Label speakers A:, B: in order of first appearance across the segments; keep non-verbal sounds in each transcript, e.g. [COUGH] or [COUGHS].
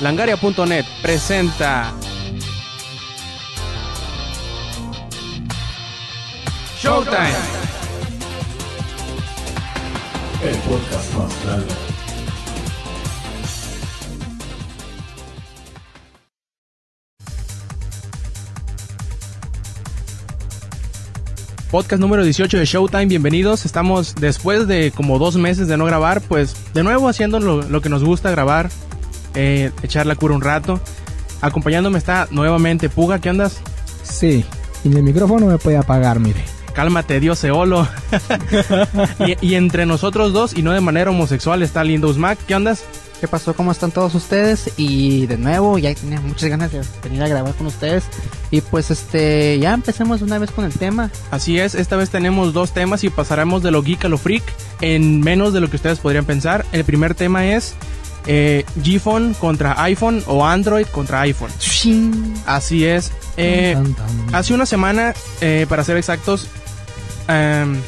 A: Langaria.net presenta Showtime.
B: El podcast más grande.
A: Podcast número 18 de Showtime, bienvenidos. Estamos después de como dos meses de no grabar, pues de nuevo haciendo lo, lo que nos gusta grabar, eh, echar la cura un rato. Acompañándome está nuevamente Puga, ¿qué andas?
C: Sí, y el micrófono me puede apagar, mire.
A: Cálmate, Dios Eolo. [LAUGHS] y, y entre nosotros dos, y no de manera homosexual, está Lindo Mac, ¿qué andas?
D: ¿Qué pasó? ¿Cómo están todos ustedes? Y de nuevo, ya tenía muchas ganas de venir a grabar con ustedes. Y pues este, ya empecemos una vez con el tema.
A: Así es, esta vez tenemos dos temas y pasaremos de lo geek a lo freak en menos de lo que ustedes podrían pensar. El primer tema es eh, G-Phone contra iPhone o Android contra iPhone. Así es. Eh, hace una semana, eh, para ser exactos, em,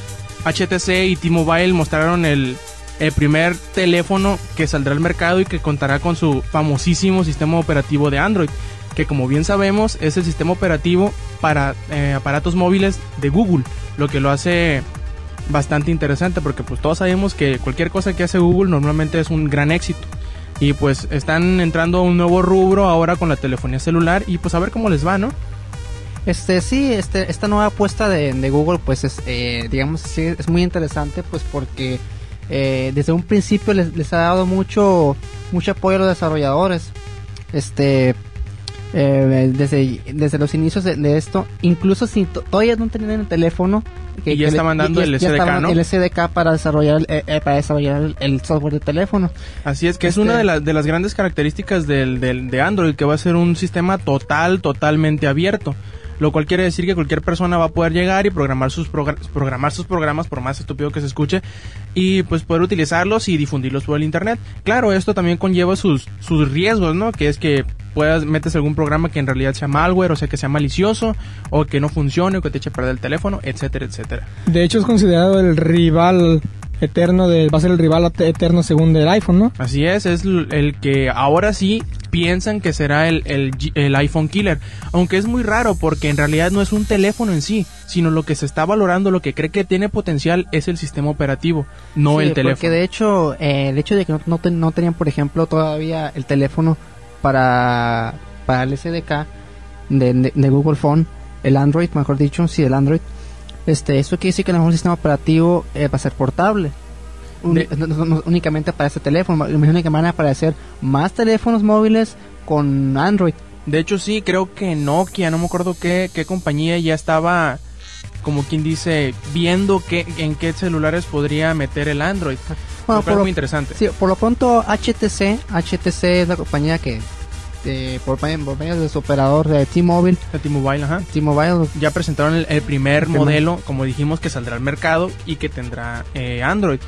A: HTC y T-Mobile mostraron el, el primer teléfono que saldrá al mercado y que contará con su famosísimo sistema operativo de Android, que como bien sabemos es el sistema operativo para eh, aparatos móviles de Google, lo que lo hace bastante interesante porque pues todos sabemos que cualquier cosa que hace Google normalmente es un gran éxito. Y pues están entrando a un nuevo rubro ahora con la telefonía celular y pues a ver cómo les va, ¿no?
D: Este, sí, este, esta nueva apuesta de, Google, pues es, eh, digamos, sí, es muy interesante, pues porque eh, desde un principio les, les ha dado mucho, mucho apoyo a los desarrolladores. Este, eh, desde, desde los inicios de, de esto, incluso si to- todavía no tenían el teléfono,
A: Y ya
D: le-
A: estaban dando el SDK, ¿no?
D: El SDK para desarrollar, eh, eh, para desarrollar el, el software de teléfono.
A: Así es que es
D: Este-
A: una de, las de las grandes características del, del- de Android, que va a ser un sistema total, totalmente abierto. Lo cual quiere decir que cualquier persona va a poder llegar y programar sus, progra- programar sus programas, por más estúpido que se escuche, y pues poder utilizarlos y difundirlos por el Internet. Claro, esto también conlleva sus, sus riesgos, ¿no? Que es que puedas metes algún programa que en realidad sea malware, o sea, que sea malicioso, o que no funcione, o que te eche a perder el teléfono, etcétera, etcétera.
C: De hecho, es considerado el rival eterno de. Va a ser el rival eterno según del iPhone, ¿no?
A: Así es, es el que ahora sí piensan que será el, el, el iPhone killer. Aunque es muy raro porque en realidad no es un teléfono en sí, sino lo que se está valorando, lo que cree que tiene potencial es el sistema operativo, no
D: Sí,
A: el teléfono.
D: Porque de hecho, eh, el hecho de que no, no, ten- no tenían, por ejemplo, todavía el teléfono para, para el SDK de, de- de Google Phone, el Android, mejor dicho, sí, el Android, este, eso quiere decir que a lo mejor el sistema operativo eh, va a ser portable.
A: De-
D: no- no- no únicamente para ese teléfono, me imagino que van a aparecer más teléfonos móviles con Android.
A: De hecho sí, creo que Nokia, no me acuerdo qué, qué compañía ya estaba, como quien dice, viendo qué, en qué celulares podría meter el Android.
D: Bueno, por lo-
A: muy interesante.
D: Sí, por lo pronto HTC, HTC es la compañía que eh, por, por medio de su operador de T-Mobile,
A: T-Mobile, ajá.
D: T-Mobile
A: ya presentaron el, el primer
D: El primer.
A: modelo, como dijimos, que saldrá al mercado y que tendrá eh, Android.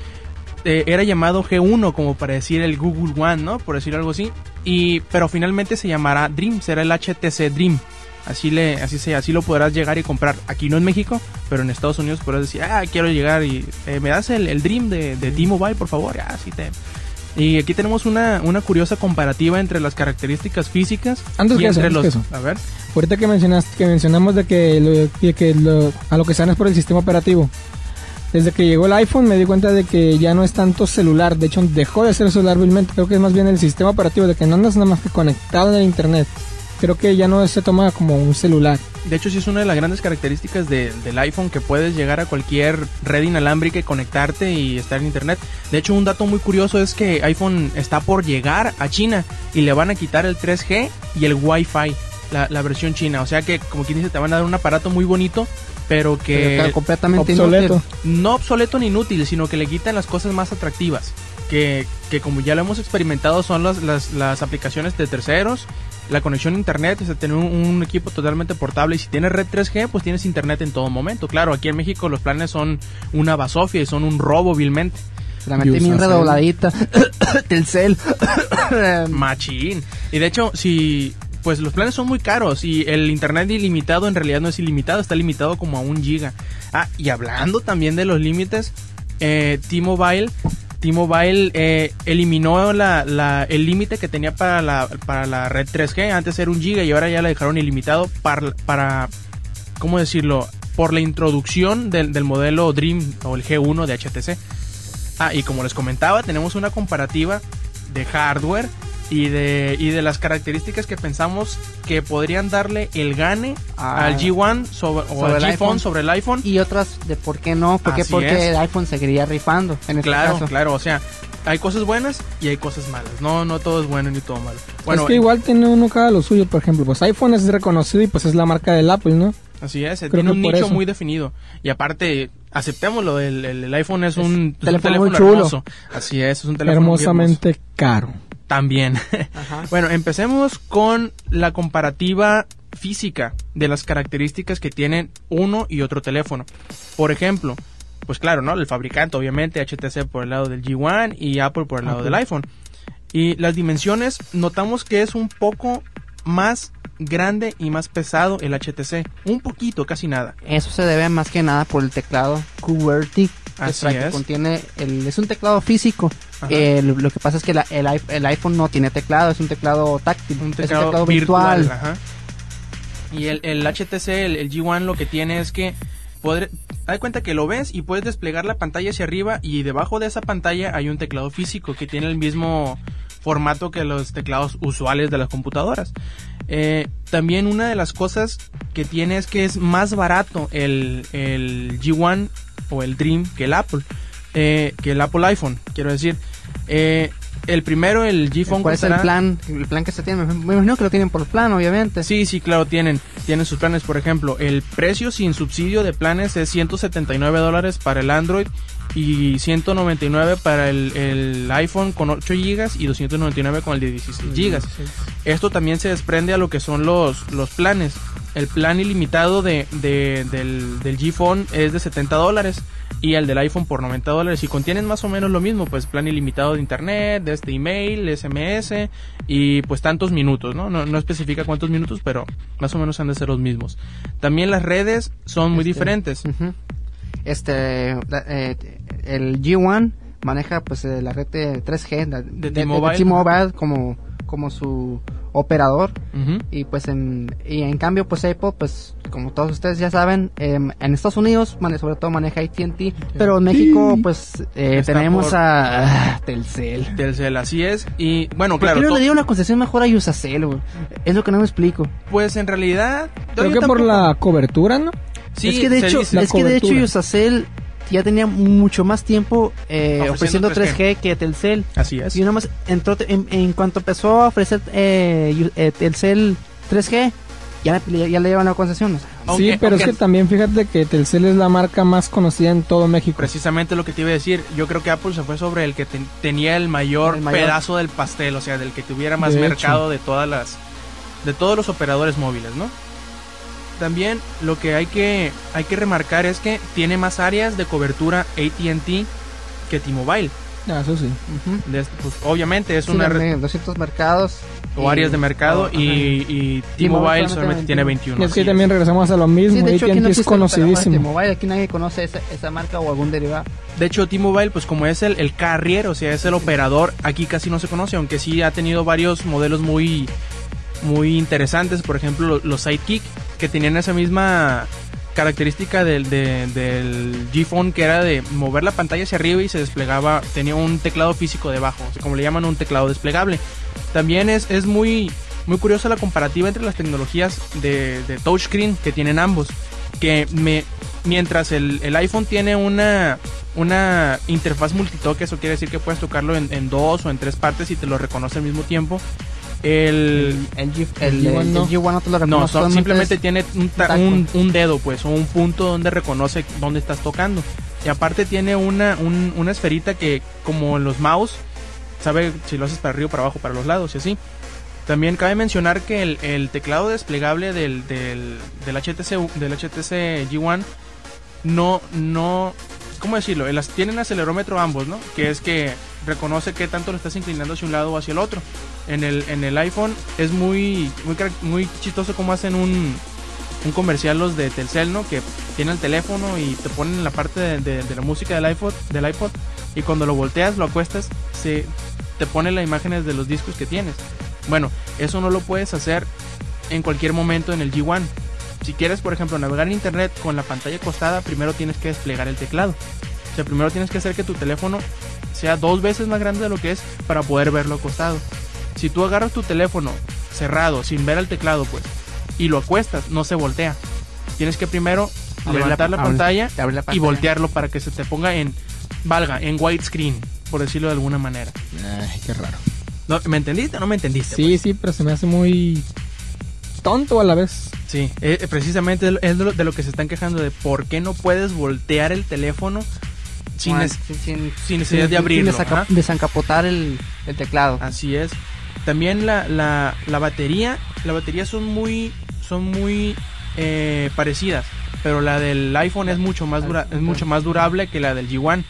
A: Eh, era llamado G1, como para decir el Google One, ¿no? Por decir algo así. Y, pero finalmente se llamará Dream, será el HTC Dream. Así le, así se, así lo podrás llegar y comprar. Aquí no en México, pero en Estados Unidos podrás decir, ah, quiero llegar y eh, me das el, el Dream de, de T-Mobile, por favor. Ah, sí te. Y aquí tenemos una, una curiosa comparativa entre las características físicas
C: Antes
A: y
C: que eso,
A: entre
C: antes
A: los.
C: que eso.
A: A ver.
C: Ahorita que mencionaste, que mencionamos de que, lo, de que lo- a lo que se dan es por el sistema operativo. Desde que llegó el iPhone me di cuenta de que ya no es tanto celular, de hecho dejó de ser celular vilmente, creo que es más bien el sistema operativo, de que no andas nada más que conectado en el internet. Creo que ya no se toma como un celular.
A: De hecho, sí es una de las grandes características de- del iPhone que puedes llegar a cualquier red inalámbrica y conectarte y estar en internet. De hecho, un dato muy curioso es que iPhone está por llegar a China y le van a quitar el 3G y el Wi-Fi, la, la versión china. O sea que, como quien dice, te van a dar un aparato muy bonito, pero
D: pero
A: que
D: está completamente
C: Obsoleto.
D: inútil.
A: no obsoleto ni inútil, sino que le quitan las cosas más atractivas. Que, que como ya lo hemos experimentado, son las, las, las aplicaciones de terceros, la conexión a internet, o sea, tener un, un equipo totalmente portable. Y si tienes red 3G, pues tienes internet en todo momento. Claro, aquí en México los planes son una basofia y son un robo vilmente.
D: La metí bien redobladita. [COUGHS] Telcel. [COUGHS]
A: Machín. Y de hecho, si pues los planes son muy caros y el internet ilimitado en realidad no es ilimitado, está limitado como a un giga. Ah, y hablando también de los límites, eh, T-Mobile T-Mobile eh, eliminó la, la- el límite que tenía para la, para la red 3G. Antes era un giga y ahora ya la dejaron ilimitado para, para ¿cómo decirlo? Por la introducción del, del modelo Dream o el G1 de HTC. Ah, y como les comentaba, tenemos una comparativa de hardware y de, y de las características que pensamos que podrían darle el gane
D: Ah.
A: al G1 sobre, o
D: Sobre
A: al
D: el iPhone.
A: sobre el iPhone.
D: Y otras de por qué no, por qué, porque
A: es.
D: el iPhone seguiría rifando en este
A: Claro,
D: caso.
A: claro, o sea, hay cosas buenas y hay cosas malas. No, no todo es bueno ni todo malo. Bueno,
C: es que igual tiene uno cada lo suyo, por ejemplo, pues iPhone es reconocido y pues es la marca del Apple, ¿no?
A: así es,
C: creo
A: tiene un nicho
C: eso.
A: muy definido. Y aparte, aceptémoslo, el, el- el iPhone es,
D: Es
A: un,
D: teléfono muy chulo.
A: hermoso. Así es, es un teléfono hermoso.
C: Hermosamente caro.
A: También.
D: Ajá. [LAUGHS]
A: Bueno, empecemos con la comparativa física de las características que tienen uno y otro teléfono. Por ejemplo, pues claro, ¿no? El fabricante, obviamente, HTC por el lado del G1 y Apple por el lado
C: Apple.
A: del iPhone. Y las dimensiones, notamos que es un poco más grande y más pesado el HTC. Un poquito, casi nada.
D: Eso se debe más que nada por el teclado QWERTY, que,
A: Así
D: trae- que
A: es.
D: contiene el, es un teclado físico. Eh, lo, lo que pasa es que la- el, iPhone no tiene teclado, es un teclado táctil,
A: un
D: es
A: teclado,
D: un teclado
A: virtual.
D: virtual.
A: ajá. Y el, el HTC, el, el G1, lo que tiene es que poder, da cuenta que lo ves y puedes desplegar la pantalla hacia arriba y debajo de esa pantalla hay un teclado físico que tiene el mismo formato que los teclados usuales de las computadoras. Eh, también una de las cosas que tiene es que es más barato el, el G1 o el Dream que el Apple, eh, que el Apple iPhone, quiero decir. Eh, el primero, el G Phone,
D: ¿Cuál es el plan? El plan que se tiene, me me imagino que lo tienen por plan, obviamente.
A: Sí, sí, claro, tienen, tienen sus planes. Por ejemplo, el precio sin subsidio de planes es 179 dólares para el Android y 199 para el, el iPhone con 8 GB y 299 con el de 16 GB. Esto también se desprende a lo que son los, los planes. El plan ilimitado de, de- del, del G Phone es de 70 dólares y el del iPhone por 90 dólares. Y contienen más o menos lo mismo, pues plan ilimitado de internet, de este email, SMS y pues tantos minutos, ¿no? ¿no? No especifica cuántos minutos, pero más o menos han de ser los mismos. También las redes son muy
D: Este,
A: diferentes.
D: Este, eh, el G1 maneja pues eh, la red de 3G de,
A: T-Mobile.
D: como, como su operador y pues en, y en cambio pues Apple pues como todos ustedes ya saben em, en Estados Unidos mane- sobre todo maneja AT&T pero en México pues eh, tenemos
A: por-
D: a ah, Telcel
A: Telcel, así es. Y bueno,
D: ¿Por qué
A: claro,
D: no le dieron una concesión mejor a Usacell, güey? Es lo que no me explico.
A: pues en realidad...
C: Creo que por la cobertura, ¿no?
A: Sí,
D: es que de hecho, es que de hecho
C: cobertura.
D: Ya tenía mucho más tiempo eh,
A: Ofreciendo
D: ofreciendo 3G. que Telcel.
A: Así es.
D: Y nomás entró te- en, en cuanto empezó a ofrecer eh, eh, Telcel 3G, ya, le- ya le llevan la concesión. o sea,
A: Aunque-
C: sí, pero es que también fíjate que Telcel es la marca más conocida en todo México.
A: Precisamente lo que te iba a decir. Yo creo que Apple se fue sobre el que ten- tenía el mayor,
D: El mayor.
A: pedazo del pastel, o sea, del que tuviera más
C: De
A: mercado de todas las, de todos los operadores móviles, ¿no? También lo que hay que, hay que remarcar es que tiene más áreas de cobertura AT&T que T-Mobile.
C: Ah, eso sí.
A: De- pues, obviamente es
D: Sí,
A: una
D: de 200 mercados.
A: o
D: y-
A: áreas de mercado y, y
D: T-Mobile solamente
A: tiene 21.
C: Y es que también regresamos a lo mismo.
D: Sí, de hecho, aquí no
C: es conocidísimo.
D: T-Mobile, aquí nadie conoce esa, esa marca o algún derivado.
A: De hecho, T-Mobile, pues como es el, el carrier, o sea, es el operador, aquí casi no se conoce, aunque sí ha tenido varios modelos muy, muy interesantes. Por ejemplo, lo- los Sidekick, que tenían esa misma característica del, de- G-Phone, que era de mover la pantalla hacia arriba y se desplegaba, tenía un teclado físico debajo, como le llaman un teclado desplegable. También es, es muy, muy curiosa la comparativa entre las tecnologías de, de touchscreen que tienen ambos. Que mientras el, el iPhone tiene una, una interfaz multitoque, eso quiere decir que puedes tocarlo en, en dos o en tres partes y te lo reconoce al mismo tiempo. El,
D: El, G,
C: El
D: el,
C: G1
D: el
C: no.
D: G1 no te lo
A: no,
D: reconoce,
A: son-
D: solamente
A: simplemente
D: es-
A: tiene un, un, un dedo, pues, o un punto donde reconoce dónde estás tocando. Y aparte tiene una, un- una esferita que, como en los mouse, sabe si lo haces para arriba para abajo, para los lados y así. También cabe mencionar que el, el teclado desplegable del, del, del HTC, del HTC G1 no, no, ¿cómo decirlo? El tienen acelerómetro ambos, ¿no? Que es que reconoce qué tanto lo estás inclinando hacia un lado o hacia el otro. En el, en el iPhone es muy, muy, muy chistoso como hacen un, un comercial los de Telcel, ¿no? Que tiene el teléfono y te ponen en la parte de la música del iPod, del iPod y cuando lo volteas, lo acuestas, se te pone las imágenes de los discos que tienes. Bueno, eso no lo puedes hacer en cualquier momento en el G1. Si quieres, por ejemplo, navegar en internet con la pantalla acostada, primero tienes que desplegar el teclado. O sea, primero tienes que hacer que tu teléfono sea dos veces más grande de lo que es para poder verlo acostado. Si tú agarras tu teléfono cerrado, sin ver el teclado, pues, y lo acuestas, no se voltea. Tienes que primero levantar la, pantalla
D: la
A: y voltearlo para que se te ponga en, valga, en widescreen, por decirlo de alguna manera.
C: Ay, qué raro.
A: No, ¿Me entendiste o no me entendiste?
C: Sí, sí, pero se me hace muy tonto a la vez.
A: Sí, eh, precisamente es de lo que se están quejando de por qué no puedes voltear el teléfono sin,
D: Bueno,
A: nes-
D: sin, sin-
A: sin necesidad de abrirlo. ajá.
D: desencapotar el, el teclado.
A: Así es. También la, la, la batería, la batería son muy, son muy eh, parecidas, pero la del iPhone es mucho más dura, es mucho más durable que la del G1.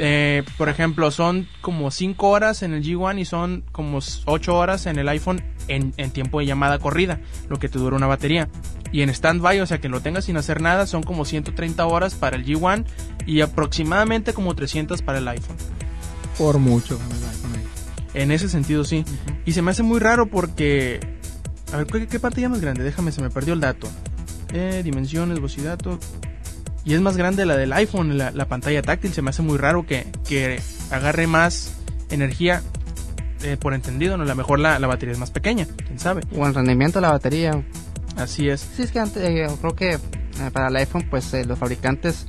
A: Eh, por ejemplo, son como 5 horas en el G1 y son como 8 horas en el iPhone en, en tiempo de llamada corrida, lo que te dura una batería. Y en standby, o sea que lo tengas sin hacer nada, son como 130 horas para el G1 y aproximadamente como 300 para el iPhone.
C: Por mucho.
A: En ese sentido, sí. Y se me hace muy raro porque. A ver, ¿qué, qué pantalla más grande? Déjame, se me perdió el dato. Eh, dimensiones, voz y dato. Y es más grande la del iPhone, la, la pantalla táctil. Se me hace muy raro que, que agarre más energía. eh, por entendido, ¿no? A lo mejor la, la batería es más pequeña, quién sabe.
D: O el rendimiento de la batería.
A: Así es.
D: Sí, es que antes, eh, creo que eh, para el iPhone, pues eh, los fabricantes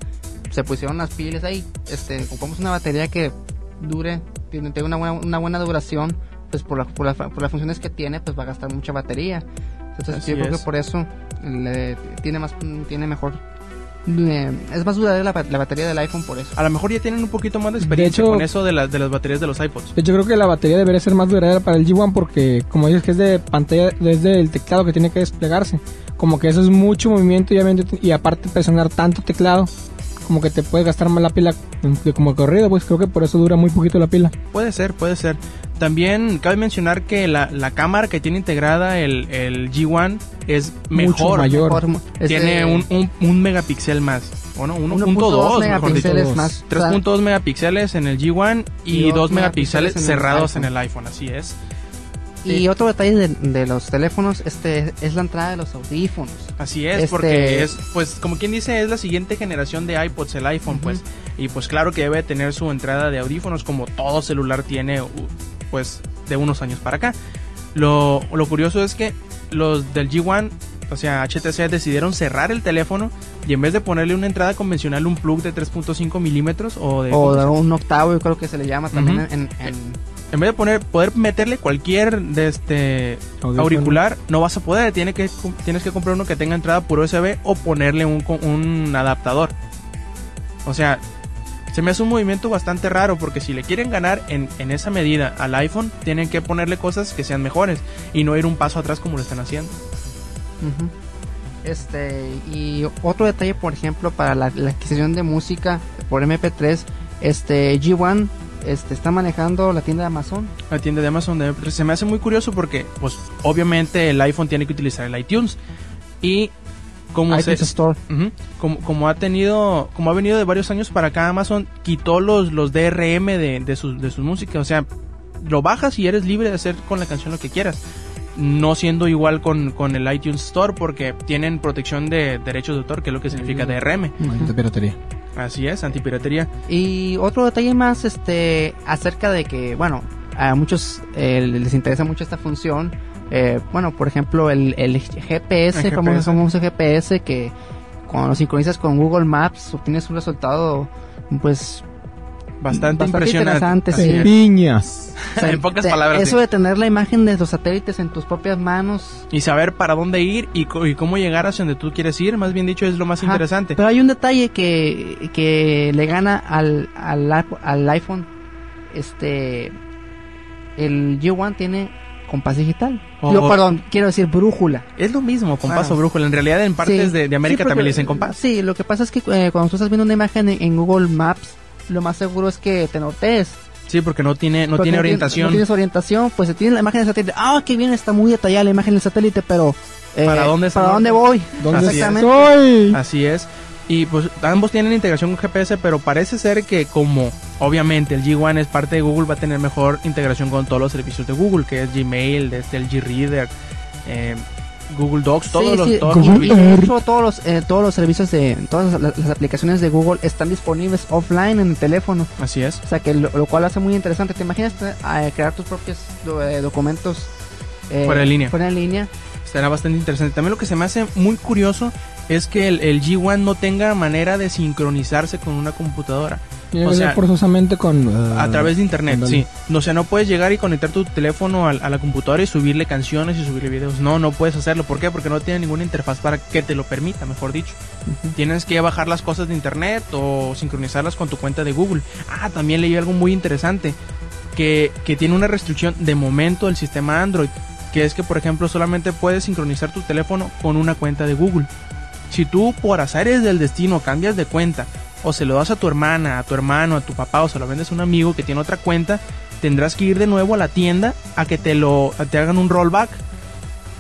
D: se pusieron las pilas ahí. Este, compramos una batería que dure, tiene, tenga una buena, una buena duración, pues por, la, por, la- por las funciones que tiene, pues va a gastar mucha batería. Entonces
A: Así
D: yo creo
A: es.
D: que por eso le- tiene más, tiene mejor, eh, es más duradera la, la batería del iPhone por eso.
A: A lo mejor ya tienen un poquito más de experiencia
C: hecho-
A: con eso de, las de las baterías de los iPods.
C: De hecho, creo que la batería debería ser más duradera para el G1 porque, como dices, que es de pantalla, es del teclado que tiene que desplegarse. Como que eso es mucho movimiento y aparte presionar tanto teclado, como que te puede gastar más la pila de como corrido, pues creo que por eso dura muy poquito la pila.
A: Puede ser, puede ser. También cabe mencionar que la, la cámara que tiene integrada el, el G1 es
C: Mucho
A: mejor.
C: mayor.
D: Mejor, este,
A: Tiene un, un, un megapíxel más. Bueno, 1.2
D: 1.2
A: mejor dicho.
D: megapíxeles
C: dos.
D: más. O sea,
A: 3.2 megapíxeles en el G1 y,
D: Y
A: 2
D: dos
A: megapíxeles
D: megapíxeles en el
A: cerrados en el iPhone, así es.
D: Y otro detalle de, de los teléfonos este es la entrada de los audífonos.
A: Así es,
D: Este-
A: porque es, pues, como quien dice, es la siguiente generación de iPods, el iPhone, pues. Y pues claro que debe tener su entrada de audífonos, como todo celular tiene, pues, de unos años para acá. Lo, lo curioso es que los del G1, o sea, HTC decidieron cerrar el teléfono y en vez de ponerle una entrada convencional, un plug de 3.5 milímetros o de...
D: O de un octavo, yo creo que se le llama también en- En
A: vez de poner, poder meterle cualquier de este
C: Audífono.
A: auricular, no vas a poder. Tiene que, tienes que comprar uno que tenga entrada por USB o ponerle un, un adaptador. O sea, se me hace un movimiento bastante raro porque si le quieren ganar en, en esa medida al iPhone, tienen que ponerle cosas que sean mejores y no ir un paso atrás como lo están haciendo.
D: Este, y otro detalle, por ejemplo, para la, la adquisición de música por MP3, este G1 este, está manejando la tienda de Amazon.
A: La tienda de Amazon de- se me hace muy curioso porque, pues, obviamente el iPhone tiene que utilizar el iTunes y como se. Como, como ha tenido, como ha venido de varios años para acá, Amazon quitó los, los DRM de, de sus, de sus músicas. O sea, lo bajas y eres libre de hacer con la canción lo que quieras. No siendo igual con, con el iTunes Store porque tienen protección de derechos de autor, que es lo que significa DRM.
C: Maldita piratería.
A: Así es, antipiratería.
D: Y otro detalle más, este, acerca de que, bueno, a muchos eh, les interesa mucho esta función. Eh, bueno, por ejemplo, el, el GPS,
A: El
D: famoso,
A: GPS.
D: famoso GPS, que cuando lo sincronizas con Google Maps obtienes un resultado, pues,
A: Bastante,
D: Bastante
A: impresionante.
D: sí.
C: Piñas.
D: o [LAUGHS] sea,
A: En pocas
D: te-
A: palabras,
D: Eso
A: sí.
D: de tener la imagen de los satélites en tus propias manos.
A: Y saber para dónde ir y, y cómo llegar hacia donde tú quieres ir, más bien dicho, es lo más
D: Ajá.
A: interesante.
D: Pero hay un detalle que, que le gana al, al, al iPhone. Este. El G1 tiene compás digital.
A: Oh,
D: Yo, perdón, quiero decir brújula.
A: Es lo mismo, compás
D: Bueno.
A: o brújula. En realidad, en partes
D: Sí.
A: de, de América
D: Sí, porque-
A: también le dicen compás.
D: Sí, lo que pasa es que eh, cuando tú estás viendo una imagen en, en Google Maps, lo más seguro es que te notes.
A: Sí, porque no tiene, no
D: Porque
A: tiene orientación.
D: No tienes orientación, pues se tiene la imagen del satélite. Ah, qué bien, está muy detallada la imagen del satélite, pero. eh,
A: ¿Para dónde
D: ¿Para dónde voy?
C: ¿Dónde estoy?
A: Así es. Y pues ambos tienen integración con GPS, pero parece ser que como obviamente el G1 es parte de Google, va a tener mejor integración con todos los servicios de Google, que es Gmail, desde el G-Reader, eh, Google Docs, todos
D: Sí,
A: los...
D: sí,
A: todos los
D: todos los, eh, todos los servicios de todas las, las aplicaciones de Google están disponibles offline en el teléfono.
A: Así es.
D: O sea, que lo, lo cual hace muy interesante. ¿Te imaginas eh, crear tus propios do- eh, documentos eh,
A: Fuera de línea.
D: Fuera de línea.
A: Estará bastante interesante. También lo que se me hace muy curioso es que el, el G1 no tenga manera de sincronizarse con una computadora.
C: Tiene
A: O
C: que
A: sea,
C: forzosamente con...
A: A través de internet, sí. No, o sea, no puedes llegar y conectar tu teléfono a, la computadora y subirle canciones y subirle videos. No, no puedes hacerlo. ¿Por qué? Porque no tiene ninguna interfaz para que te lo permita, mejor dicho. Tienes que bajar las cosas de internet o sincronizarlas con tu cuenta de Google. Ah, también leí algo muy interesante. Que, que tiene una restricción de momento del sistema Android. Que es que, por ejemplo, solamente puedes sincronizar tu teléfono con una cuenta de Google. Si tú por azares del destino cambias de cuenta o se lo das a tu hermana, a tu hermano, a tu papá o se lo vendes a un amigo que tiene otra cuenta, tendrás que ir de nuevo a la tienda a que te lo a te hagan un rollback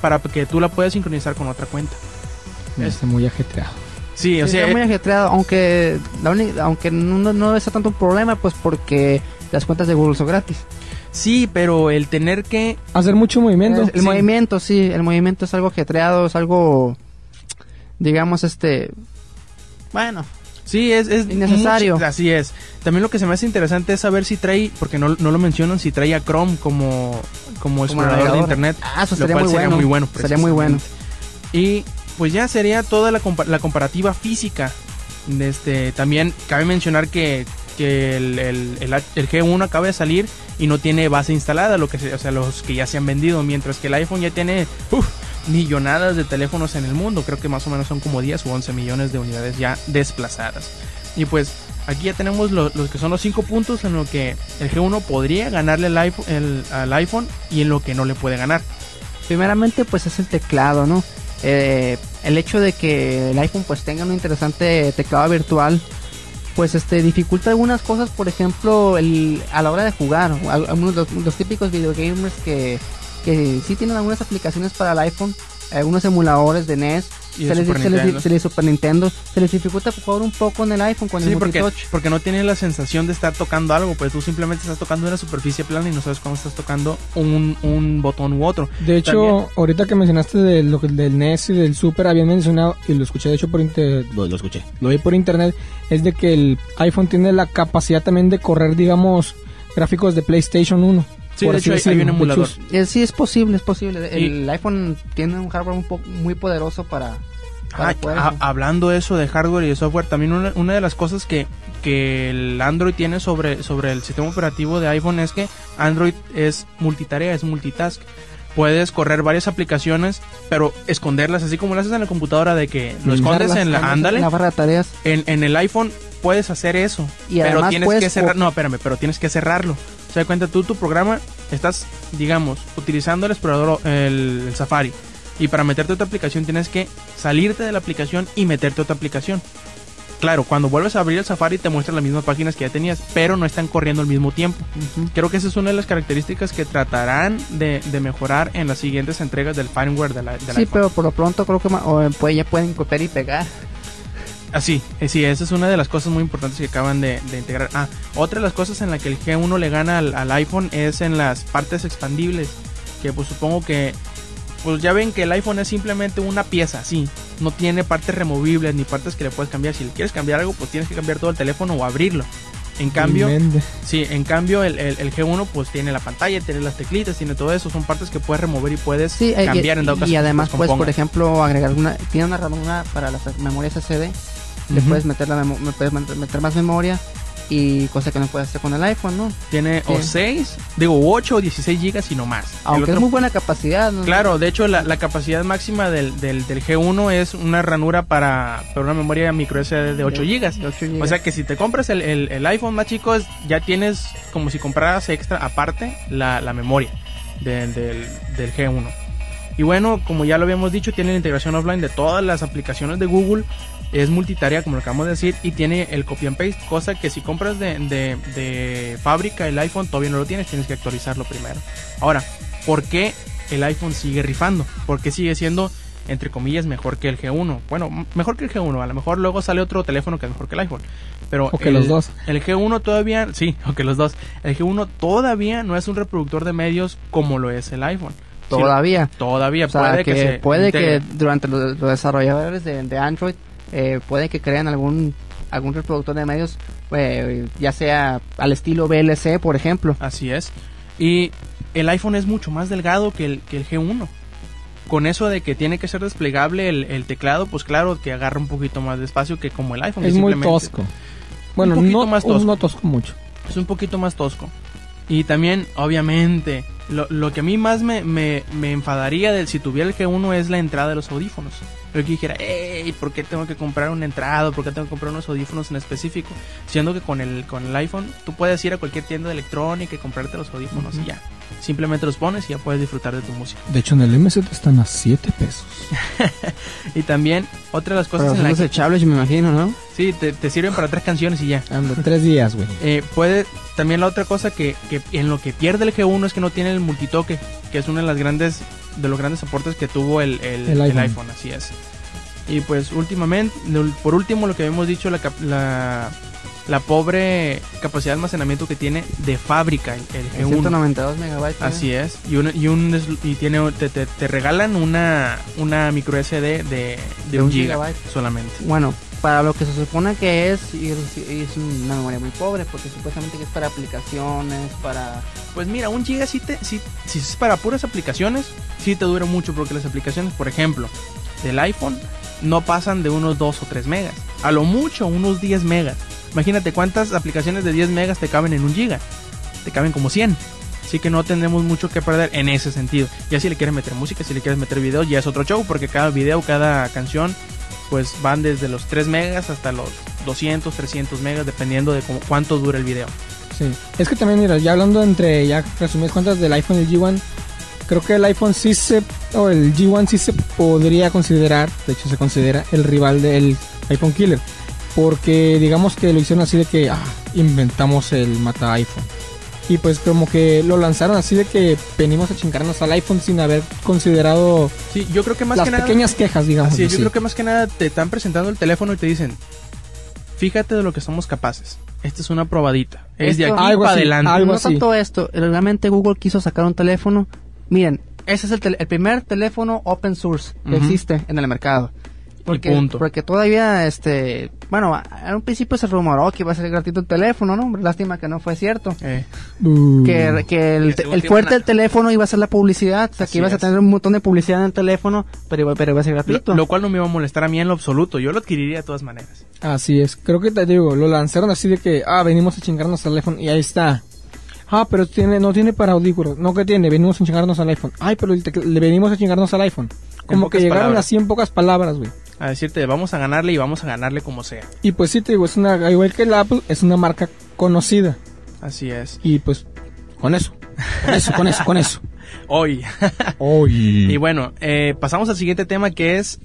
A: para que tú la puedas sincronizar con otra cuenta.
C: Está muy ajetreado.
A: Sí, o
D: Sí,
A: sea,
D: está muy
A: eh,
D: ajetreado, aunque, la única- aunque no, no debe ser tanto un problema, pues porque las cuentas de Google son gratis.
A: sí, pero el tener que
C: Hacer mucho movimiento.
D: El, el
A: Sí.
D: movimiento, sí, el movimiento es algo ajetreado, es algo, digamos, este, bueno,
A: Sí, es, es
D: Innecesario.
A: mucho- así es. También lo que se me hace interesante es saber si trae, porque no, no lo mencionan, si trae a Chrome como, como explorador de internet.
D: Ah, eso
A: lo
D: sería
A: cual
D: muy
A: sería
D: bueno.
A: muy bueno.
D: Sería muy bueno.
A: Y pues ya sería toda la, compa- la comparativa física. De Este, también cabe mencionar que, que el, el- el el G1 acaba de salir y no tiene base instalada, lo que o sea, los que ya se han vendido, mientras que el iPhone ya tiene uf, millonadas de teléfonos en el mundo, creo que más o menos son como 10 o 11 millones de unidades ya desplazadas. Y pues aquí ya tenemos lo- los que son los 5 puntos en lo que el G1 podría ganarle al iPhone, el- al iPhone y en lo que no le puede ganar.
D: Primeramente, pues es el teclado, ¿no? Eh, el hecho de que el iPhone pues tenga un interesante teclado virtual, pues este dificulta algunas cosas, por ejemplo, el, a la hora de jugar. Al- Algunos de los, los típicos videogamers que, que sí tienen algunas aplicaciones para el iPhone, algunos emuladores de NES,
A: Y de
D: se les,
A: Super
D: se les-
A: Nintendo.
D: se les Super Nintendo, se les dificulta jugar un poco en el iPhone con
A: Sí,
D: el
A: porque,
D: multitouch.
A: porque no tienes la sensación de estar tocando algo, pues tú simplemente estás tocando una superficie plana y no sabes cuándo estás tocando un, un botón u otro.
C: De hecho,
A: También-
C: ahorita que mencionaste de lo que- del NES y del Super, habían mencionado, y lo escuché de hecho por internet, lo, lo escuché, lo vi por internet, es de que el iPhone tiene la capacidad también de correr, digamos, gráficos de PlayStation 1.
A: Sí,
C: por
A: de hecho hay- un emulador.
C: hecho,
D: Eh, sí, es posible, es posible.
A: Y-
D: El iPhone tiene un hardware un poco muy poderoso para, para
A: Ah,
D: poder
A: hablando eso de hardware y de software, también una, una de las cosas que, que el Android tiene sobre, sobre el sistema operativo de iPhone es que Android es multitarea, es multitask. Puedes correr varias aplicaciones, pero esconderlas, así como lo haces en la computadora de que lo escondes en la...
D: ándale, la barra de tareas.
A: En, en el iPhone puedes hacer eso,
D: Y
A: pero tienes que cerrar, no, espérame, pero tienes que cerrarlo. O sea, cuenta tú tu programa, estás, digamos, utilizando el explorador, el, el Safari, y para meterte a otra aplicación tienes que salirte de la aplicación y meterte a otra aplicación. Claro, cuando vuelves a abrir el Safari te muestra las mismas páginas que ya tenías, pero no están corriendo al mismo tiempo. Creo que esa es una de las características que tratarán de, de mejorar en las siguientes entregas del firmware de la, del
D: Sí, pero por lo pronto creo que eh, pues, ya pueden copiar y pegar.
A: Así, eh, sí, esa es una de las cosas muy importantes que acaban de, de integrar. Ah, otra de las cosas en la que el G1 le gana al, al iPhone es en las partes expandibles. Que pues supongo que, pues ya ven que el iPhone es simplemente una pieza, sí. No tiene partes removibles ni partes que le puedes cambiar. Si le quieres cambiar algo, pues tienes que cambiar todo el teléfono o abrirlo. En cambio,
C: tremendo.
A: sí, en cambio el, el- el G1 pues tiene la pantalla, tiene las teclitas, tiene todo eso. Son partes que puedes remover y puedes
D: Sí, eh,
A: cambiar
D: y,
A: en dado caso
D: y además puedes, por ejemplo, agregar una... Tiene una ranura para las memorias SD. Le puedes meter, la me puedes meter más memoria y cosa que no puedes hacer con el iPhone, ¿no?
A: Tiene o
D: Sí.
A: 6, digo 8 o 16 gigas y no más.
D: Aunque
A: otro-
D: es muy buena capacidad, ¿no?
A: Claro, de hecho la, la capacidad máxima del, del, del G1 es una ranura para, para una memoria micro SD de 8
D: De-
A: gigas.
D: de 8
A: O sea que si te compras el, el- el iPhone más chico, es- ya tienes como si compraras extra aparte la, la memoria de- del, del G1. Y bueno, como ya lo habíamos dicho, tiene la integración offline de todas las aplicaciones de Google. Es multitarea, como lo acabamos de decir, y tiene el copy and paste, cosa que si compras de, de- de fábrica el iPhone todavía no lo tienes, tienes que actualizarlo primero. Ahora, ¿por qué el iPhone sigue rifando? ¿Por qué sigue siendo entre comillas, mejor que el G1. Bueno, mejor que el G1. A lo mejor luego sale otro teléfono que es mejor que el iPhone. Pero
C: O que
A: el-
C: los dos.
A: El G1 todavía, sí, [LAUGHS] o que los dos. El G1 todavía no es un reproductor de medios como lo es el iPhone. Sí,
D: Todavía.
A: todavía
D: O sea,
A: puede
D: que,
A: que, se
D: puede que durante los, los desarrolladores de, de Android eh, puede que crean algún algún reproductor de medios eh, ya sea al estilo VLC por ejemplo
A: Así es. Y el iPhone es mucho más delgado que el, que el G1. Con eso de que tiene que ser desplegable el, el teclado, pues claro que agarra un poquito más de espacio que como el iPhone.
C: Es
A: que
C: muy tosco. Bueno,
A: poquito
C: no,
A: más tosco.
C: no tosco mucho.
A: Es un poquito más tosco. Y también, obviamente, lo, lo que a mí más me, me, me enfadaría del si tuviera el G1 es la entrada de los audífonos. Yo que dijera, hey, ¿por qué tengo que comprar una entrada? ¿Por qué tengo que comprar unos audífonos en específico? Siendo que con el, con el iPhone tú puedes ir a cualquier tienda de electrónica y comprarte los audífonos y ya. Simplemente los pones y ya puedes disfrutar de tu música.
C: De hecho, en el MZ están a 7 pesos. [LAUGHS]
A: Y también, otra de las cosas
D: Pero
A: en
D: son
A: las que...
D: me imagino no
A: Sí, te, te sirven para tres canciones y ya.
C: Ando, tres días, güey.
A: Eh, puede también la otra cosa que, que en lo que pierde el G1 es que no tiene el multitoque, que es una de las grandes de los grandes aportes que tuvo el, el-
C: El
A: el
C: iPhone.
A: así es. Y pues últimamente, por último lo que habíamos dicho, la, cap- la, la pobre capacidad de almacenamiento que tiene de fábrica el, el G1.
D: 192 megabytes
A: Así es. Y, un, y, un es- y tiene te, te, te regalan una una micro SD de, de, un giga
D: gigabyte.
A: solamente.
D: bueno para lo que se supone que es y es, es una memoria muy pobre porque supuestamente es para aplicaciones para
A: Pues mira, un giga sí te, si es para puras aplicaciones, sí te dura mucho porque las aplicaciones, por ejemplo, del iPhone no pasan de unos 2 o 3 megas. A lo mucho unos 10 megas. Imagínate cuántas aplicaciones de 10 megas te caben en un giga. Te caben como 100. Así que no tendremos mucho que perder en ese sentido. Ya si le quieres meter música, si le quieres meter videos, ya es otro show porque cada video, cada canción, pues van desde los 3 megas hasta los 200, 300 megas, dependiendo de cómo- cuánto dura el video.
C: Sí. Es que también, mira, ya hablando entre, ya resumidas cuentas del iPhone y el G1, creo que el iPhone sí se, o el G1 sí se podría considerar, de hecho se considera el rival del iPhone Killer. Porque digamos que lo hicieron así de que, ah, inventamos el mata iPhone. Y pues como que lo lanzaron así de que venimos a chingarnos al iPhone sin haber considerado
A: Sí, yo creo que más
C: las
A: que nada...
C: pequeñas quejas, digamos.
A: Es, yo creo que más que nada te están presentando el teléfono y te dicen, fíjate de lo que somos capaces. Esta es una probadita. Es de
D: Esto-
A: aquí
C: Algo
A: para
C: así,
A: adelante.
C: algo
D: no
C: así.
D: tanto esto, realmente Google quiso sacar un teléfono. Miren, ese es el, tel- el primer teléfono open source que existe en el mercado. Porque,
A: punto.
D: porque todavía, este, bueno, a- un principio se rumoró que iba a ser gratuito el teléfono, ¿no? Lástima que no fue cierto.
A: Eh,
C: Uh,
D: Que, que el, el fuerte del teléfono iba a ser la publicidad, o sea,
A: Así
D: que ibas a tener un montón de publicidad en el teléfono, pero, iba- pero iba a ser gratuito.
A: lo cual no me iba a molestar a mí en lo absoluto. Yo lo adquiriría de todas maneras.
C: Así es, creo que te digo, lo lanzaron así de que, ah, venimos a chingarnos al iPhone y ahí está. Ah, pero tiene, no tiene para audífonos. No que tiene, venimos a chingarnos al iPhone. Ay, pero el tecl- le venimos a chingarnos al iPhone. Como que llegaron
A: palabras.
C: así en pocas palabras, güey.
A: A decirte, vamos a ganarle y vamos a ganarle como sea.
C: Y pues sí te digo, es una, igual que el Apple, es una marca conocida.
A: Así es.
C: Y pues, con eso. Con eso, con eso, con eso. [LAUGHS] [LAUGHS]
A: Hoy. y bueno, eh, pasamos al siguiente tema que es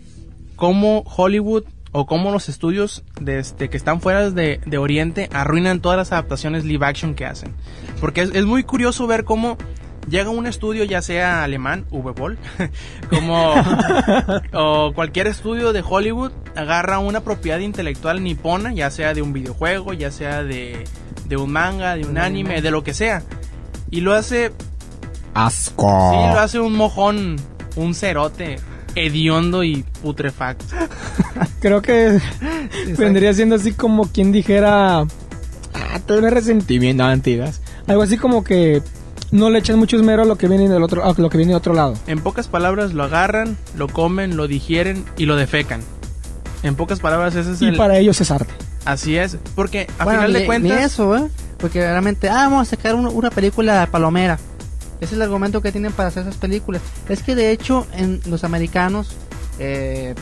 A: cómo Hollywood o cómo los estudios de este, que están fuera de, de Oriente arruinan todas las adaptaciones live action que hacen. Porque es, es muy curioso ver cómo llega un estudio, ya sea alemán, V-Ball, [LAUGHS] como [LAUGHS] o cualquier estudio de Hollywood, agarra una propiedad intelectual nipona, ya sea de un videojuego, ya sea de, de un manga, de un anime, de lo que sea. Y lo hace
C: Asco.
A: Sí, lo hace un mojón, un cerote hediondo y putrefacto. [LAUGHS]
C: Creo que vendría siendo así como quien dijera, ah, todo un resentimiento, no, mentiras. Algo así como que no le echan mucho esmero a lo que viene del otro, a lo que viene de otro lado.
A: En pocas palabras, lo agarran, lo comen, lo digieren y lo defecan. En pocas palabras, ese es
C: Y
A: el...
C: para ellos es arte.
A: Así es, porque a
D: Bueno,
A: final
D: ni,
A: de
D: ni
A: cuentas...
D: eso, ¿eh? Porque realmente, ah, vamos a sacar un- una película palomera. Ese es el argumento que tienen para hacer esas películas. Es que de hecho, en los americanos, eh,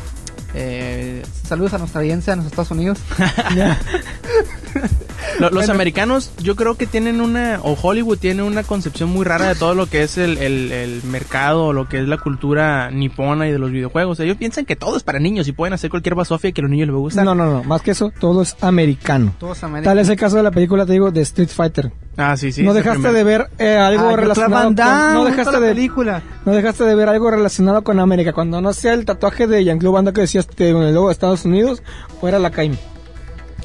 D: eh, saludos a nuestra audiencia en los Estados Unidos. [LAUGHS] [LAUGHS]
A: Lo- los americanos, yo creo que tienen una, o Hollywood tiene una concepción muy rara de todo lo que es el, el, el mercado, lo que es la cultura nipona y de los videojuegos. Ellos piensan que todo es para niños y pueden hacer cualquier basofia que a los niños les gusta.
C: No, no, no, más que eso, todo es americano.
D: Todos
C: Tal
D: americanos.
C: es el caso de la película, te digo, de Street Fighter.
A: Ah, sí, sí.
C: no dejaste de ver eh, algo
D: Ah,
C: relacionado con, no dejaste de
D: película.
C: no dejaste de ver algo relacionado con América cuando no sea el tatuaje de Jean-Claude Van Damme que decías de- con el logo de Estados Unidos o era la Caime.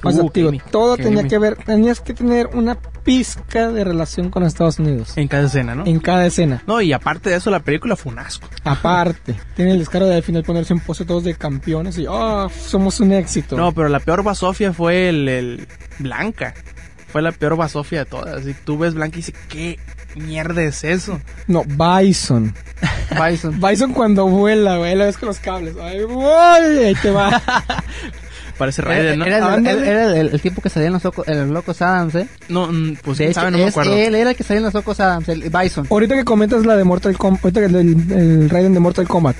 C: Sea,
A: Uh,
C: todo tenía que ver, tenías que tener una pizca de relación con Estados Unidos
A: En cada escena, ¿no?
C: en cada escena.
A: No, y aparte de eso, la película fue un asco.
C: Aparte, [LAUGHS] tiene el descaro de al final ponerse en pose todos de campeones y oh, somos un éxito.
A: No, pero la peor basofia fue el, el Blanca. Fue la peor basofia de todas. Y tú ves Blanca y dices, ¿qué mierda es eso?
C: No, Bison. [LAUGHS]
D: Bison.
C: Bison cuando vuela, güey, la ves con los cables. Ay, güey, ahí te va. [LAUGHS]
A: Parece
D: Era,
A: Raiden, ¿no?
D: era el, era el- el tipo que salía en los, loco- en los Locos Adams, ¿eh?
A: No, mm, pues
D: De
A: quién
D: hecho,
A: sabe, no me acuerdo.
D: él era el que salía en los Locos Adams, el Bison.
C: Ahorita que comentas la de Mortal Kombat, ahorita que el, el, Raiden de Mortal Kombat,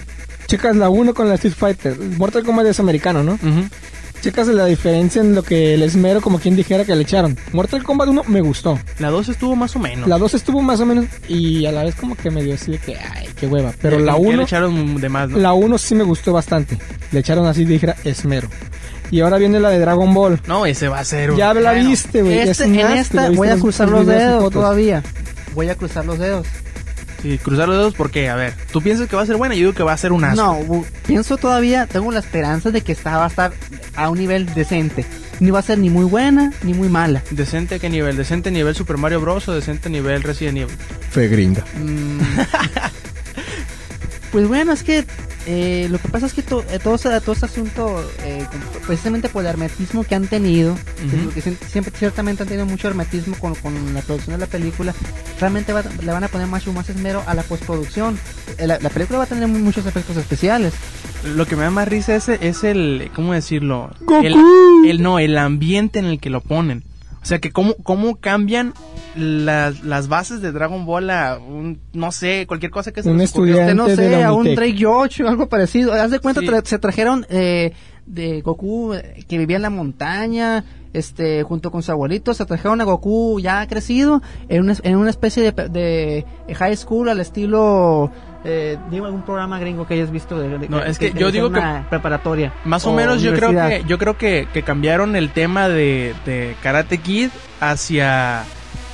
C: checas la 1 con la Street Fighter. Mortal Kombat es americano, ¿no?
A: Ujú.
C: Checas la diferencia en lo que el esmero, como quien dijera que le echaron. Mortal Kombat 1 me gustó.
A: La 2 estuvo más o menos.
C: La 2 estuvo más o menos y a la vez como que me dio así de que, ay, qué hueva. Pero
A: Eh,
C: la
A: como que
C: 1,
A: le echaron de más, ¿no?
C: la 1 sí me gustó bastante. Le echaron así, dijera, esmero. Y ahora viene la de Dragon Ball.
A: No, ese va a ser... un-
C: Ya la
D: Bueno,
C: viste, güey.
D: este-
C: es
D: en
C: nasty,
D: esta
C: ¿ya viste
D: voy a cruzar
C: los
D: dedos todavía. Voy a cruzar los dedos.
A: Sí, cruzar los dedos porque, a ver, tú piensas que va a ser buena, yo digo que va a ser un asco.
D: No, pienso todavía, tengo la esperanza de que esta va a estar a un nivel decente. Ni va a ser ni muy buena ni muy mala.
A: ¿Decente a qué nivel? ¿Decente nivel Super Mario Bros. o decente nivel Resident Evil?
C: Fue gringa.
D: Mm. [LAUGHS] pues bueno, es que eh, lo que pasa es que to- eh, todo, ese- todo este asunto, eh, precisamente por el hermetismo que han tenido, siem- siempre ciertamente han tenido mucho hermetismo con, con la producción de la película, realmente va- le van a poner más, más esmero a la postproducción. Eh, La, la película va a tener muchos efectos especiales.
A: Lo que me da más risa es, es el, ¿cómo decirlo?
C: ¡Goku!
A: El, el- no, el ambiente en el que lo ponen. O sea, que cómo, cómo cambian las, las bases de Dragon Ball a un, no sé, cualquier cosa que se
C: Un
A: les ocurrió.
C: estudiante.
D: No
C: de
D: sé,
C: la
D: a un. Drake George o algo parecido. Haz de cuenta,
A: Sí.
D: tra- se trajeron eh, de Goku eh, que vivía en la montaña, este, junto con su abuelito, se trajeron a Goku ya crecido en una, en una especie de, pe- de high school al estilo, eh, digo, algún programa gringo que hayas visto. De, de-
A: No, es que yo digo que
D: preparatoria.
A: Más o, menos yo creo que yo creo que, que cambiaron el tema de, de Karate Kid hacia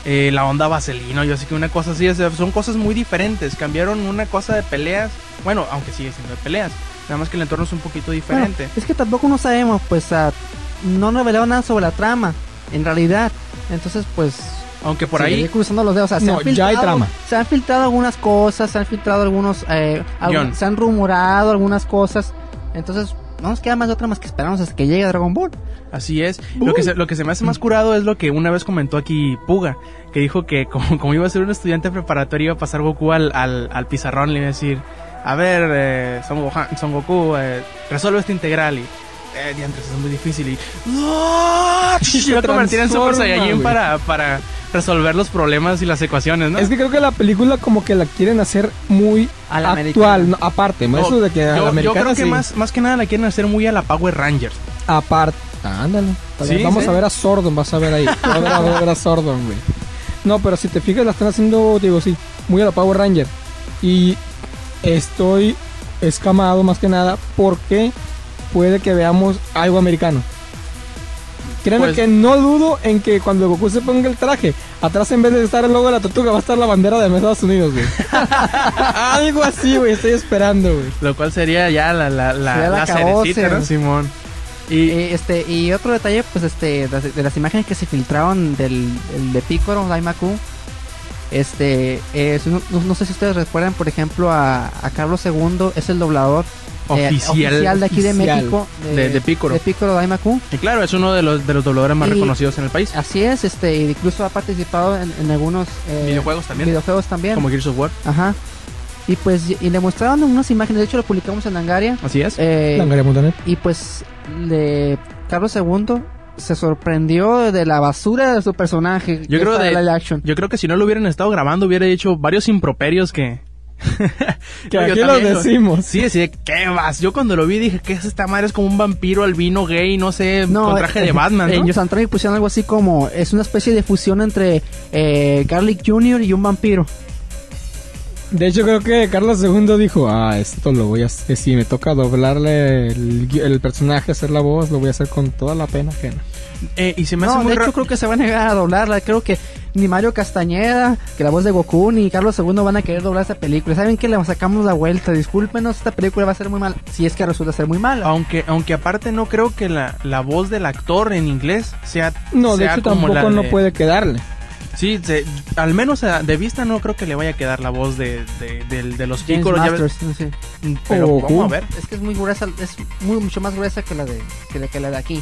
A: eh, la onda vaselino. Yo sé que una cosa así, o sea, son cosas muy diferentes. Cambiaron una cosa de peleas, bueno, aunque sigue siendo de peleas, nada más que el entorno es un poquito
D: Bueno,
A: diferente.
D: es que tampoco no sabemos, pues, ah, no revelaron nada sobre la trama, en realidad. Entonces, pues,
A: aunque por ahí
D: cruzando los dedos. O sea, se
C: ya hay
D: filtrado-
C: trama.
D: Se han filtrado algunas cosas, se han filtrado algunos, eh, algún- se han rumorado algunas cosas. Entonces, no nos queda más de otra más que esperarnos hasta que llegue Dragon Ball.
A: Así es. Lo que, se, lo que se me hace más curado es lo que una vez comentó aquí Puga, que dijo que [LAUGHS] como, como iba a ser un estudiante preparatorio iba a pasar Goku al, al, al pizarrón le iba a decir, a ver, eh, Son, Gohan- Son Goku, eh, resuelve este integral y... Eh, diantres, es muy difícil y... Se iba a convertir en Super Saiyajin para, para resolver los problemas y las ecuaciones, ¿no?
C: Es que creo que la película como que la quieren hacer muy
D: A la
C: actual,
D: americana.
C: no, aparte,
A: No,
C: eso de que a la
A: yo, yo
C: americana
A: creo que
C: sí.
A: más, más que nada la quieren hacer muy a la Power Rangers.
C: aparte. Ándale.
A: Sí,
C: Vamos
A: sí.
C: a ver a Sordon, vas a ver ahí. [LAUGHS] A ver a, ver a Sordon, güey. No, pero si te fijas la están haciendo, digo, sí, muy a la Power Ranger. Y estoy escamado más que nada porque puede que veamos algo americano. Créanme
A: Pues-
C: que no dudo en que cuando Goku se ponga el traje, atrás en vez de estar el logo de la tortuga va a estar la bandera de Estados Unidos, güey. [LAUGHS] algo así, güey, estoy esperando, güey.
A: Lo cual sería ya la, la, la,
D: Sería la
A: la
D: caboce,
A: cerecita, ¿no?
D: ¿no?
A: Simón. Y,
D: Eh, este, y otro detalle, pues, este, de, de las imágenes que se filtraron del, el de Piccolo, Daimaku. Este, eh, no sé si ustedes recuerdan, por ejemplo, a, a Carlos II, es el doblador eh,
A: Oficial.
D: de aquí de
C: Oficial.
D: México.
A: De- de Piccolo.
D: De Piccolo Daimaku.
A: y claro, es uno de los, de los dobladores más
D: Y-
A: reconocidos en el país.
D: Así es, este, y incluso ha participado en, en algunos eh,
A: Videojuegos también.
D: videojuegos también.
A: Como Gears of War.
D: Ajá. Y pues, y le mostraron unas imágenes, de hecho lo publicamos en Langaria.
A: Así es.
D: Eh,
C: Langaria.net.
D: y pues, de Carlos II se sorprendió de la basura de su personaje.
A: Yo creo de-
D: live action.
A: Yo creo que si no lo hubieran estado grabando, hubiera hecho varios improperios que, [LAUGHS]
C: Que aquí lo decimos.
A: Sí, sí, ¿qué vas? Yo cuando lo vi dije, ¿qué es esta madre? Es como un vampiro albino gay, no sé, con traje
D: eh,
A: de Batman, ¿no?
D: En Yo Antonio pusieron algo así como, es una especie de fusión entre eh, Garlic Jr. y un vampiro.
C: De hecho, creo que Carlos II dijo, ah, esto lo voy a hacer, si me toca doblarle el, el personaje, hacer la voz, lo voy a hacer con toda la pena ajena.
A: Eh, y se me hace
D: No,
A: muy
D: de hecho creo que se va a negar a doblarla. Creo que ni Mario Castañeda, que la voz de Goku, ni Carlos II van a querer doblar esta película. ¿Saben que Le sacamos la vuelta. Discúlpenos, esta película va a ser muy mala. Si es que resulta ser muy mala.
A: Aunque, aunque aparte no creo que la, la voz del actor en inglés sea.
C: No, de
A: sea
C: hecho
A: como
C: tampoco no
A: de-
C: puede quedarle.
A: Sí, se- al menos a- de vista no creo que le vaya a quedar la voz de, de, de los Piccolo.
D: sé.
A: Pero vamos a ver.
D: Es que es muy gruesa, es muy, mucho más gruesa que la de, que la, que la de aquí.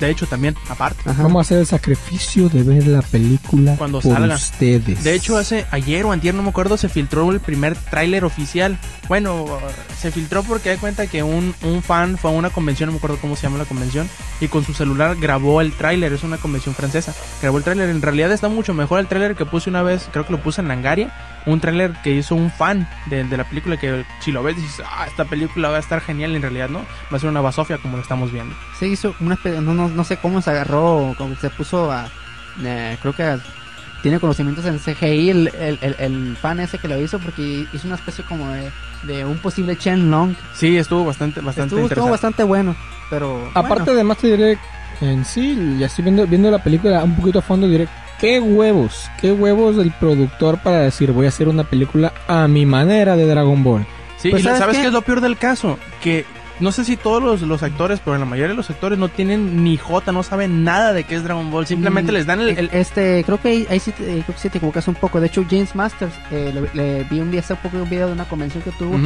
A: De hecho, también, aparte.
D: Ajá.
C: Vamos a hacer el sacrificio de ver la película
A: Cuando
C: por
A: salga.
C: ustedes.
A: De hecho, hace ayer o antier, no me acuerdo, se filtró el primer tráiler oficial. Bueno, se filtró porque hay cuenta que un, un fan fue a una convención, no me acuerdo cómo se llama la convención, y con su celular grabó el tráiler, es una convención francesa. Grabó el tráiler, en realidad está mucho mejor el tráiler que puse una vez, creo que lo puse en Langaria, un tráiler que hizo un fan de, de la película que si lo ves dices, ah, esta película va a estar genial, en realidad no, va a ser una basofia como lo estamos viendo.
D: Se hizo una no, no, no sé cómo se agarró, como que se puso a, eh, creo que tiene conocimientos en CGI el, el, el, el fan ese que lo hizo porque hizo una especie como de, de un posible Chen Long.
A: Sí, estuvo bastante, bastante
D: Estuvo, bastante bueno, pero
C: Aparte,
D: bueno,
C: además te diré, en sí, ya estoy viendo, viendo la película un poquito a fondo, diré, qué huevos, qué huevos del productor para decir, voy a hacer una película a mi manera de Dragon Ball.
A: Sí,
D: Pues,
A: y lo-
D: ¿sabes
A: ¿sabes
D: qué?
A: qué es lo peor del caso? Que no sé si todos los, los actores, pero la mayoría de los actores no tienen ni J, no saben nada de qué es Dragon Ball. Simplemente
D: Mm,
A: les dan el... el-
D: este creo que ahí, ahí sí te, creo que sí te equivocas un poco de hecho James Masters eh, le, le vi un día hace poco un video de una convención que tuvo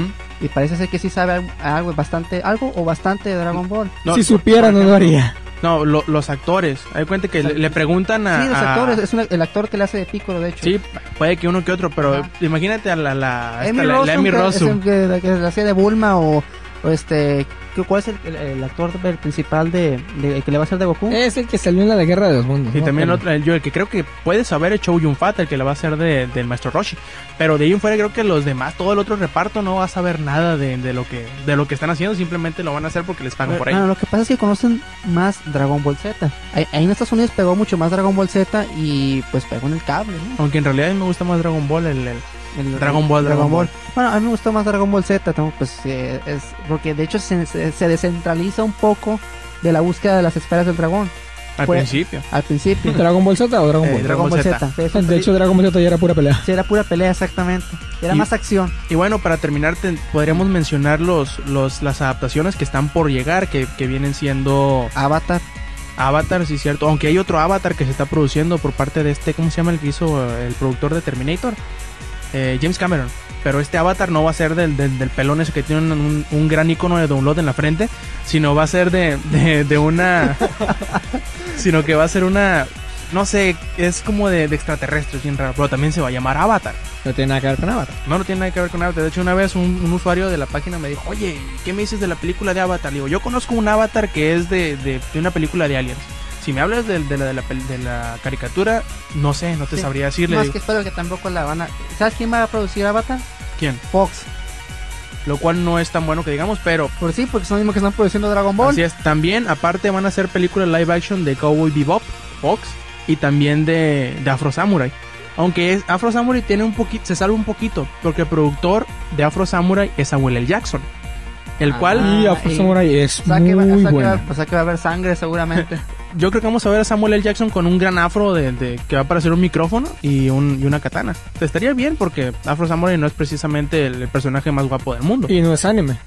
D: y parece ser que sí sabe algo, bastante algo o bastante de Dragon Ball
A: No,
C: si supiera, no lo haría.
A: No, lo- los actores. Hay cuenta que le, le preguntan a...
D: sí los
A: a-
D: actores es una- el actor que le hace de Piccolo de hecho
A: Sí, puede que uno que otro, pero
D: Ajá.
A: imagínate a la, la,
D: Amy
A: la-
D: Rossum,
A: Amy
D: que, es
A: Rossum.
D: el que, la que la hacía de Bulma o este ¿qué- ¿cuál es el, el- el actor principal de, de- que le va a hacer de Goku?
C: Es el que salió en la de Guerra de los Mundos.
A: Y
C: ¿no?
A: también
C: Pero-
A: otro, el- yo el que creo que puede saber es Chow Yun Fat, el que le va a hacer de, del maestro Roshi. Pero de ahí en fuera creo que los demás, todo el otro reparto no va a saber nada de, de lo que de lo que están haciendo, simplemente lo van a hacer porque les pagan por
D: Bueno,
A: ello.
D: lo que pasa es que conocen más Dragon Ball Z. Ahí, ahí en Estados Unidos pegó mucho más Dragon Ball Z y pues pegó en el cable, ¿no?
A: Aunque en realidad a mí me gusta más Dragon Ball, el, el- Dragon Ball, Dragon Ball.
D: Bueno, a mí me gustó más Dragon Ball Z, ¿no? pues eh, es porque de hecho se, se, se descentraliza un poco de la búsqueda de las esferas del dragón
A: al
D: Fue-
A: principio.
D: al principio.
C: ¿Dragon Ball Z o Dragon
A: Eh,
C: Ball?
A: Dragon Ball Z.
C: De hecho, Dragon Ball Z ya era pura pelea.
D: sí, era pura pelea exactamente. Era
A: Y-
D: más acción.
A: Y bueno, para terminar, te- podríamos mencionar los, los, las adaptaciones que están por llegar, que, que vienen siendo
D: Avatar.
A: Avatar, sí, cierto. Aunque hay otro Avatar que se está produciendo por parte de este, ¿cómo se llama el que hizo el productor de Terminator? Eh, James Cameron. Pero este Avatar no va a ser del, del, del pelón ese que tiene un, un- un gran icono de download en la frente, sino va a ser de, de, de una... [LAUGHS] sino que va a ser una... No sé, es como de, de extraterrestres, bien raro, pero también se va a llamar Avatar.
C: No tiene nada que ver con Avatar.
A: No, no tiene nada que ver con Avatar. De hecho, una vez un, un usuario de la página me dijo, oye, ¿qué me dices de la película de Avatar? Le digo, yo conozco un Avatar que es de, de, de una película de aliens. Si me hablas de, de la, de, la, pel- de la caricatura, no sé, no te
D: Sí.
A: sabría decirle.
D: Más
A: Digo,
D: que espero que tampoco la van a. ¿Sabes quién va a producir Avatar?
A: ¿Quién?
D: Fox.
A: Lo cual no es tan bueno que digamos, pero
D: Por sí, porque son los mismos que están produciendo Dragon Ball.
A: así es. También, aparte, van a hacer películas live action de Cowboy Bebop, Fox, y también de, de Afro Samurai. Aunque es, Afro Samurai tiene un poquito, se salva un poquito, porque el productor de Afro Samurai es Samuel L. Jackson. El
D: Ah.
A: cual
C: Y Afro
D: y-
C: Samurai es
D: O sea, que va,
C: muy
D: o sea, que va- a haber sangre seguramente. [LAUGHS]
A: yo creo que vamos a ver a Samuel L. Jackson con un gran afro de, de- que va a parecer un micrófono y, un, y una katana. Estaría bien porque Afro Samurai no es precisamente el, el personaje más guapo del mundo.
C: Y no es anime.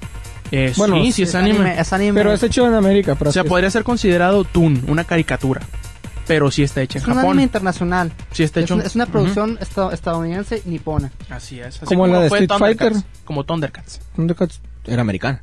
A: Eh,
C: bueno,
A: sí, sí es anime.
D: Es anime.
C: Pero es hecho en América.
A: O sea,
C: es.
A: podría ser considerado Toon, una caricatura. Pero sí está hecha en
D: Es un anime
A: Japón.
D: internacional.
A: Sí está
D: Es
A: hecho
D: una, es una producción esta- estadounidense nipona.
A: Así es. Así
C: Como la de Street Fighter.
A: Como Thundercats.
C: Thundercats era americana.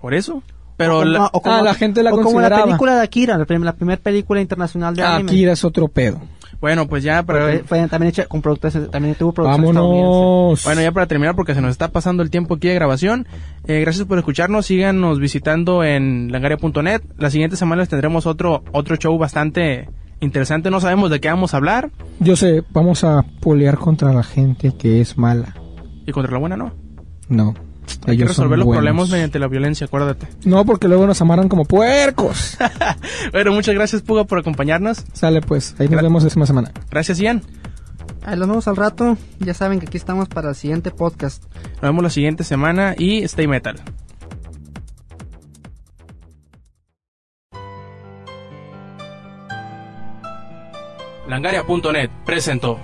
A: Por eso. Pero
D: o,
A: la-
D: como- o como-
C: Ah, la gente la
D: o como la película de Akira, la, prim- la primera película internacional de anime.
C: Akira es otro pedo.
A: bueno, pues ya para
D: Fue, fue también hecha con productores, también tuvo producción estadounidense.
C: Vámonos.
A: Bueno, ya para terminar, porque se nos está pasando el tiempo aquí de grabación. eh, gracias por escucharnos. Síganos visitando en langaria.net. La siguiente semana les tendremos otro, otro show bastante interesante. No sabemos de qué vamos a hablar.
C: Yo sé, vamos a polear contra la gente que es mala.
A: Y contra la buena no.
C: No.
A: Hay que
C: Ellos
A: resolver los
C: buenos.
A: problemas mediante la violencia, acuérdate.
C: No, porque luego nos amarran como puercos. [LAUGHS]
A: Bueno, muchas gracias, Puga, por acompañarnos.
C: Sale pues, ahí nos
A: Gra-
C: vemos la próxima semana.
A: Gracias, Ian.
D: Ahí los vemos al rato. Ya saben que aquí estamos para el siguiente podcast.
A: Nos vemos la siguiente semana y stay metal. Langaria.net presentó.